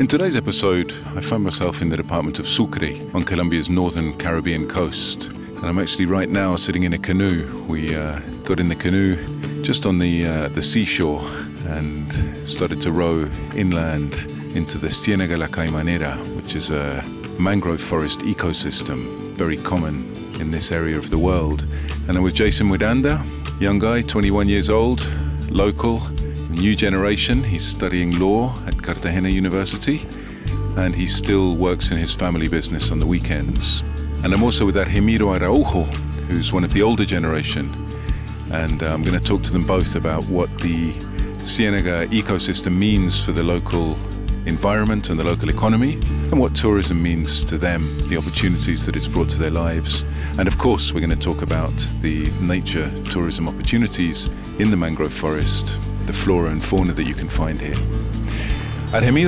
In today's episode, I find myself in the department of Sucre on Colombia's northern Caribbean coast. And I'm actually right now sitting in a canoe. We uh, got in the canoe just on the, uh, the seashore and started to row inland into the Ciénaga La Caimanera, which is a mangrove forest ecosystem, very common in this area of the world. And I'm with Jason Miranda, young guy, 21 years old, local, new generation. He's studying law at Cartagena University and he still works in his family business on the weekends. And I'm also with Argemiro Araujo, who's one of the older generation. And uh, I'm going to talk to them both about what the Ciénaga ecosystem means for the local environment and the local economy, and what tourism means to them, the opportunities that it's brought to their lives. And of course, we're going to talk about the nature tourism opportunities in the mangrove forest, the flora and fauna that you can find here.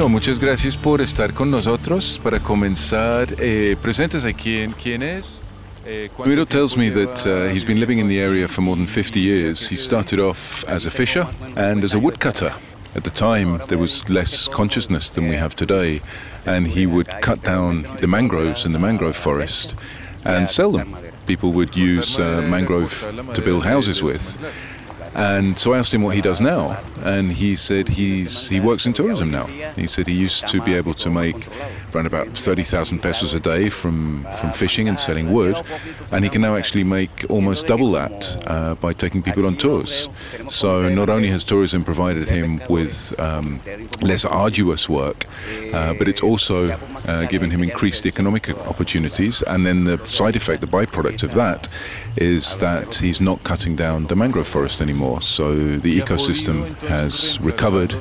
Muchas gracias por estar con nosotros. Para comenzar, eh, a quién, quién es. Argemiro tells me that uh, he's been living in the area for more than 50 years. He started off as a fisher and as a woodcutter. At the time, there was less consciousness than we have today, and he would cut down the mangroves in the mangrove forest and sell them. People would use uh, mangrove to build houses with. And so I asked him what he does now, and he said he's he works in tourism now. He said he used to be able to make around about 30,000 pesos a day from, from fishing and selling wood, and he can now actually make almost double that uh, by taking people on tours. So not only has tourism provided him with um, less arduous work, uh, but it's also uh, given him increased economic opportunities, and then the side effect, the byproduct of that, is that he's not cutting down the mangrove forest anymore. So the ecosystem has recovered,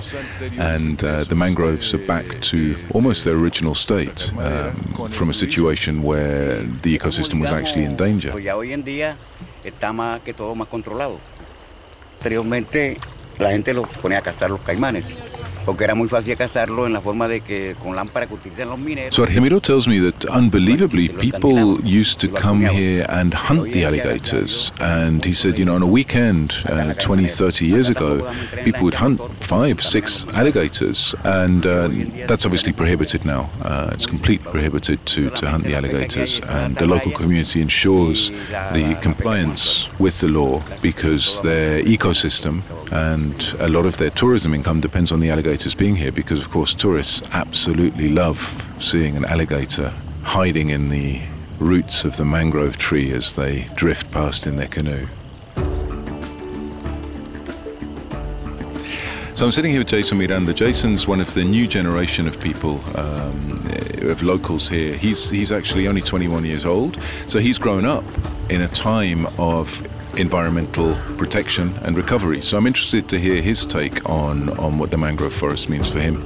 and uh, the mangroves are back to almost their original state um, from a situation where the ecosystem was actually in danger. Anteriormente la gente los ponía a cazar los caimanes porque era muy fácil cazarlo en la forma de que con lámpara que utilizan los mineros. So Argemiro tells me that unbelievably people used to come here and hunt the alligators. and he said you know on a weekend uh, 20 30 years ago people would hunt five six alligators. And uh, that's obviously prohibited now. Uh, it's completely prohibited to, to hunt the alligators. and the local community ensures the compliance with the law because their ecosystem and a lot of their tourism income depends on the alligators alligators being here because, of course, tourists absolutely love seeing an alligator hiding in the roots of the mangrove tree as they drift past in their canoe. So I'm sitting here with Jason Miranda. Jason's one of the new generation of people, um, of locals here. He's he's actually only 21 years old, so he's grown up in a time of environmental protection and recovery. So I'm interested to hear his take on, on what the mangrove forest means for him.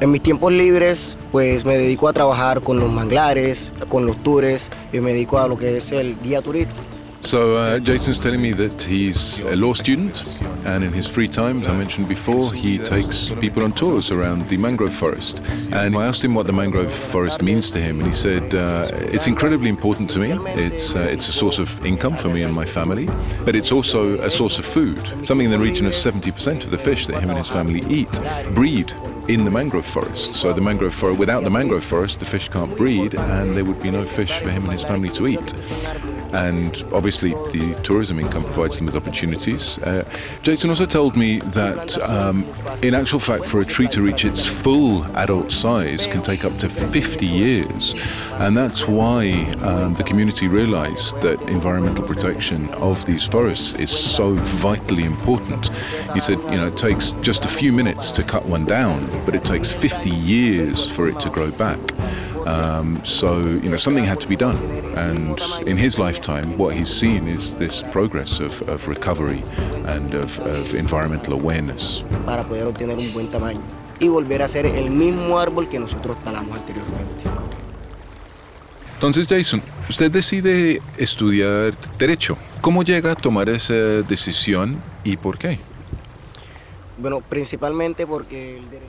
En mis tiempos libres, pues me dedico a trabajar con los manglares, con los tours y me dedico a lo que es el guía turístico. So uh, Jason's telling me that he's a law student, and in his free time, as I mentioned before, he takes people on tours around the mangrove forest. And I asked him what the mangrove forest means to him, and he said uh, it's incredibly important to me. It's uh, it's a source of income for me and my family, but it's also a source of food. Something in the region of 70% of the fish that him and his family eat breed in the mangrove forest. So the mangrove forest, without the mangrove forest, the fish can't breed, and there would be no fish for him and his family to eat and obviously the tourism income provides them with opportunities. Uh, Jason also told me that um, in actual fact for a tree to reach its full adult size can take up to 50 years and that's why um, the community realized that environmental protection of these forests is so vitally important. He said, you know, it takes just a few minutes to cut one down, but it takes 50 years for it to grow back. Um, so, you know, something had to be done. And in his lifetime, what he's seen is this progress of, of recovery and of, of environmental awareness. Para poder obtener un buen tamaño y volver a ser el mismo árbol que nosotros talamos anteriormente. Entonces, Jason, usted decide estudiar Derecho. ¿Cómo llega a tomar esa decisión y por qué? Bueno, principalmente porque el derecho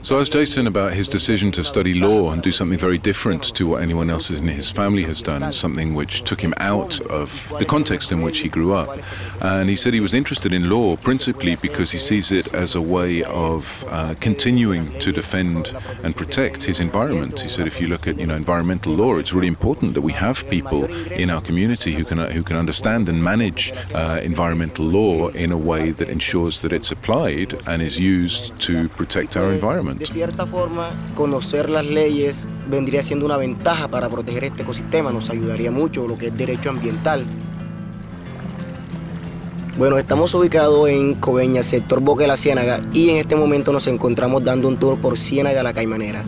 So I asked Jason about his decision to study law and do something very different to what anyone else in his family has done, something which took him out of the context in which he grew up. And he said he was interested in law principally because he sees it as a way of uh, continuing to defend and protect his environment. He said if you look at you know environmental law, it's really important that we have people in our community who can who can understand and manage uh, environmental law in a way that ensures that it's applied and is used to protect our De environment. cierta forma, conocer las leyes vendría siendo una ventaja para proteger este ecosistema, nos ayudaría mucho lo que es derecho ambiental. Bueno, estamos ubicados en Coveña, sector Boca de la Ciénaga, y en este momento nos encontramos dando un tour por Ciénaga la Caimanera.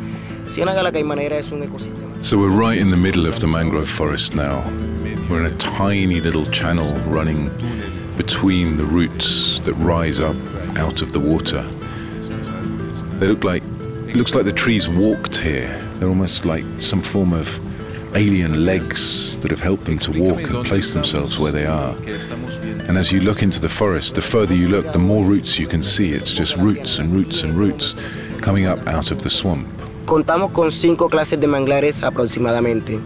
Ciénaga la Caimanera es un ecosistema. So we're right in the middle of the mangrove forest now. We're in a tiny little channel running between the roots that rise up out of the water. They look like it looks like the trees walked here. They're almost like some form of alien legs that have helped them to walk and place themselves where they are. And as you look into the forest, the further you look, the more roots you can see. It's just roots and roots and roots coming up out of the swamp. Contamos con cinco clases de manglares aproximadamente.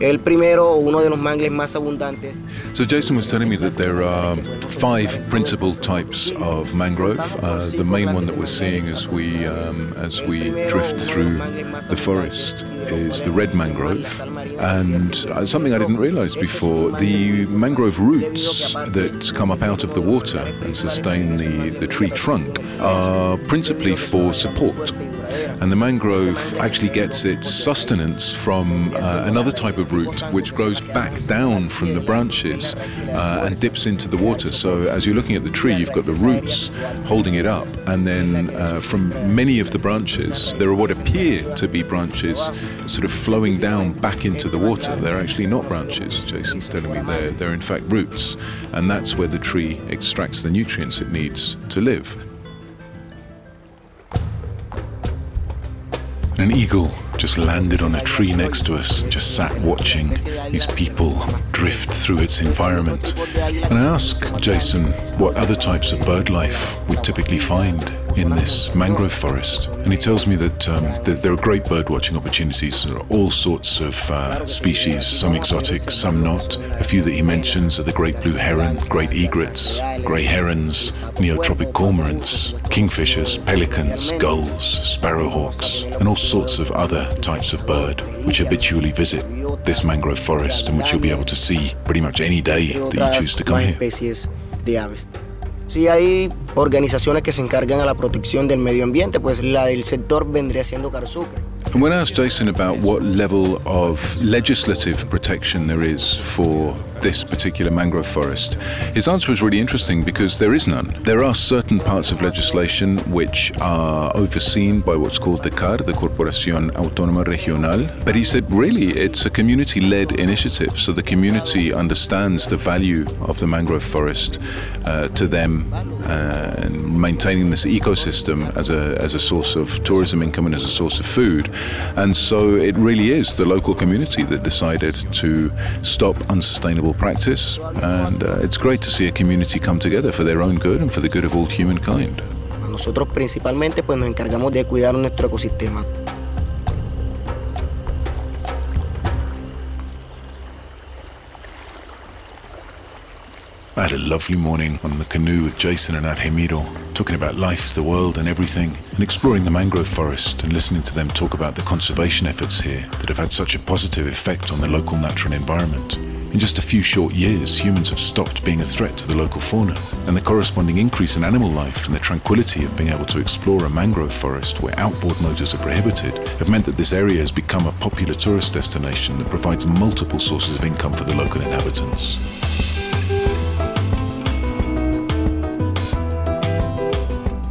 El primero, uno de los mangles más abundantes, So Jason was telling me that there are five principal types of mangrove. Uh, the main one that we're seeing as we um, as we drift through the forest is the red mangrove, and uh, something I didn't realise before: the mangrove roots that come up out of the water and sustain the, the tree trunk are principally for support. And the mangrove actually gets its sustenance from uh, another type of root which grows back down from the branches uh, and dips into the water. So as you're looking at the tree, you've got the roots holding it up, and then uh, from many of the branches, there are what appear to be branches sort of flowing down back into the water. They're actually not branches, Jason's telling me. They're, they're in fact roots, and that's where the tree extracts the nutrients it needs to live. An eagle just landed on a tree next to us and just sat watching these people drift through its environment. And I ask Jason what other types of bird life we typically find in this mangrove forest. And he tells me that um, there, are great bird watching opportunities. There are all sorts of uh, species, some exotic, some not. A few that he mentions are the great blue heron, great egrets, grey herons, neotropic cormorants, kingfishers, pelicans, gulls, sparrowhawks, and all sorts of other types of bird which habitually visit this mangrove forest and which you'll be able to see pretty much any day that you choose to come más here. especies de aves. Si hay organizaciones que se encargan a la protección del medio ambiente, pues la del sector vendría siendo. And when I asked Jason about what level of legislative protection there is for this particular mangrove forest, his answer was really interesting because there is none. There are certain parts of legislation which are overseen by what's called the CAR, the Corporación Autónoma Regional, but he said really it's a community led initiative, so the community understands the value of the mangrove forest uh, to them uh, and maintaining this ecosystem as a, as a source of tourism income and as a source of food. And so it really is the local community that decided to stop unsustainable sustainable practice, and uh, it's great to see a community come together for their own good and for the good of all humankind. Nosotros principalmente pues nos encargamos de cuidar nuestro ecosistema. I had a lovely morning on the canoe with Jason and Argemiro, talking about life, the world, and everything, and exploring the mangrove forest and listening to them talk about the conservation efforts here that have had such a positive effect on the local natural environment. In just a few short years, humans have stopped being a threat to the local fauna, and the corresponding increase in animal life and the tranquility of being able to explore a mangrove forest where outboard motors are prohibited have meant that this area has become a popular tourist destination that provides multiple sources of income for the local inhabitants.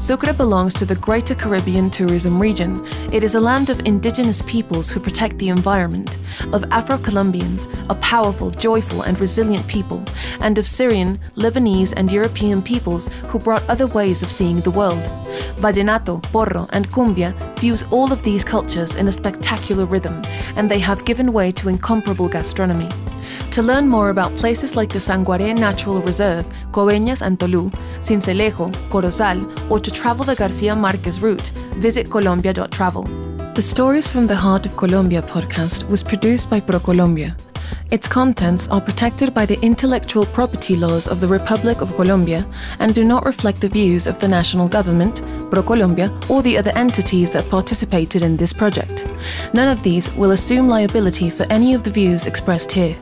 Sucre belongs to the Greater Caribbean Tourism Region. It is a land of indigenous peoples who protect the environment, of Afro Colombians, a powerful, joyful, and resilient people, and of Syrian, Lebanese, and European peoples who brought other ways of seeing the world. Vallenato, porro, and cumbia fuse all of these cultures in a spectacular rhythm, and they have given way to incomparable gastronomy. To learn more about places like the Sanguaré Natural Reserve, Coveñas and Tolú, Sincelejo, Corozal, or to travel the Garcia Marquez route, visit colombia.travel. The Stories from the Heart of Colombia podcast was produced by ProColombia. Its contents are protected by the intellectual property laws of the Republic of Colombia and do not reflect the views of the national government, ProColombia, or the other entities that participated in this project. None of these will assume liability for any of the views expressed here.